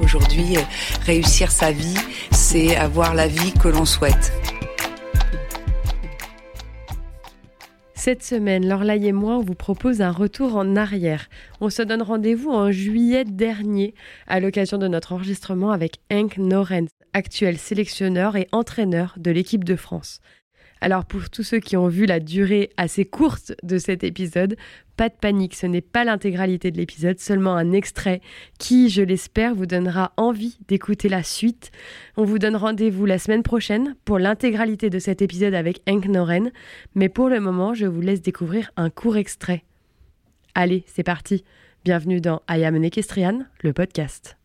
Aujourd'hui, euh, réussir sa vie, c'est avoir la vie que l'on souhaite. Cette semaine, Lorlaï et moi, on vous propose un retour en arrière. On se donne rendez-vous en juillet dernier à l'occasion de notre enregistrement avec Henk Norens, actuel sélectionneur et entraîneur de l'équipe de France. Alors pour tous ceux qui ont vu la durée assez courte de cet épisode, pas de panique, ce n'est pas l'intégralité de l'épisode, seulement un extrait qui, je l'espère, vous donnera envie d'écouter la suite. On vous donne rendez-vous la semaine prochaine pour l'intégralité de cet épisode avec Henk Noren, mais pour le moment, je vous laisse découvrir un court extrait. Allez, c'est parti. Bienvenue dans I Am le podcast.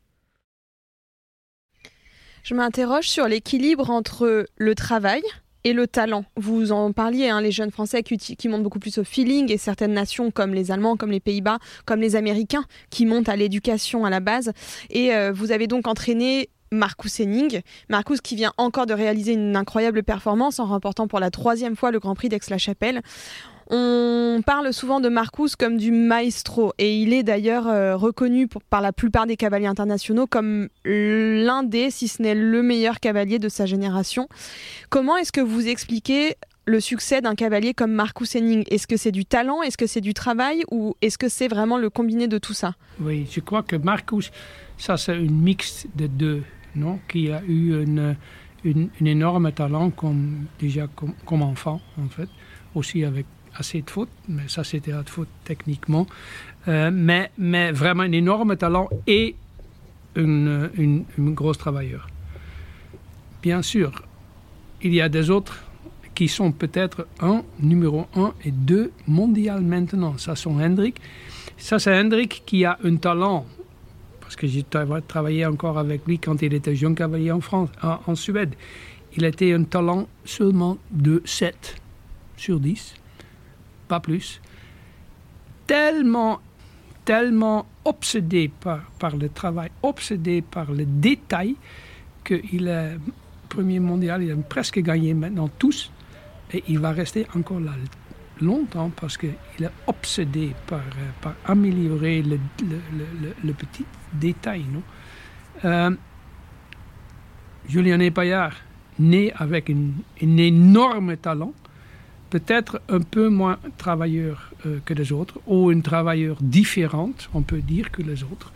Je m'interroge sur l'équilibre entre le travail, et le talent. Vous en parliez, hein, les jeunes Français qui, montent beaucoup plus au feeling et certaines nations comme les Allemands, comme les Pays-Bas, comme les Américains qui montent à l'éducation à la base. Et euh, vous avez donc entraîné Marcus Henning. Marcus qui vient encore de réaliser une incroyable performance en remportant pour la troisième fois le Grand Prix d'Aix-la-Chapelle. On parle souvent de Marcus comme du maestro et il est d'ailleurs euh, reconnu par la plupart des cavaliers internationaux comme l'un des, si ce n'est le meilleur cavalier de sa génération. Comment est-ce que vous expliquez le succès d'un cavalier comme Marcus Henning? Est-ce que c'est du talent? Est-ce que c'est du travail? Ou est-ce que c'est vraiment le combiné de tout ça? Oui, je crois que Marcus, ça c'est une mix de deux, non? Qui a eu une, une, énorme talent comme, déjà comme, comme enfant, en fait, aussi avec assez de fautes, mais ça c'était de faute techniquement. Euh, mais, mais vraiment un énorme talent et une, une, grosse travailleur. Bien sûr, il y a des autres qui sont peut-être un, numéro un et deux mondial maintenant. Ça, c'est Hendrik. Ça, c'est Hendrik qui a un talent, parce que j'ai travaillé encore avec lui quand il était jeune cavalier en France, en, en Suède. Il était un talent seulement de 7 sur 10 plus, tellement, tellement obsédé par, par le travail, obsédé par le détail, qu'il est premier mondial, il a presque gagné maintenant tous, et il va rester encore là longtemps parce qu'il est obsédé par, par améliorer le, petit détail. Non? Euh, Julien Paillard, né avec un énorme talent, peut-être un peu moins travailleur euh, que les autres, ou une travailleur différente, on peut dire, que les autres.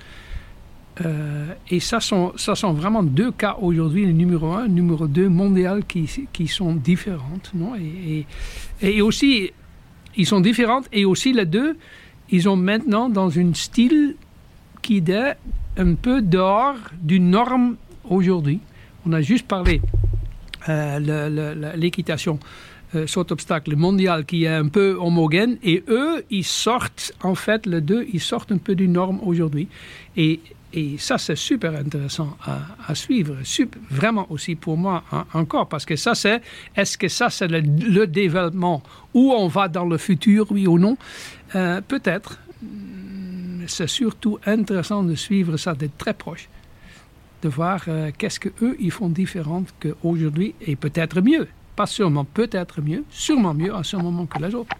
Euh, et ça sont, ça sont vraiment deux cas aujourd'hui, le numéro un, le numéro deux mondial, qui, sont différentes. Non? Et, aussi, ils sont différentes, et aussi les deux, ils sont maintenant dans un style qui est un peu dehors d'une norme aujourd'hui. On a juste parlé euh, l'équitation euh, saut obstacle mondial qui est un peu homogène. Et eux, ils sortent, en fait, les deux, ils sortent un peu du norme aujourd'hui. Et, et ça, c'est super intéressant à, suivre, vraiment aussi pour moi hein, encore, parce que ça, c'est, est-ce que ça, c'est le, développement où on va dans le futur, oui ou non? Euh, Peut-être. C'est surtout intéressant de suivre ça de très proche, de voir euh, qu'est-ce que eux ils font différent qu'aujourd'hui et peut-être mieux pas sûrement, peut-être mieux, sûrement mieux à ce moment que les autres.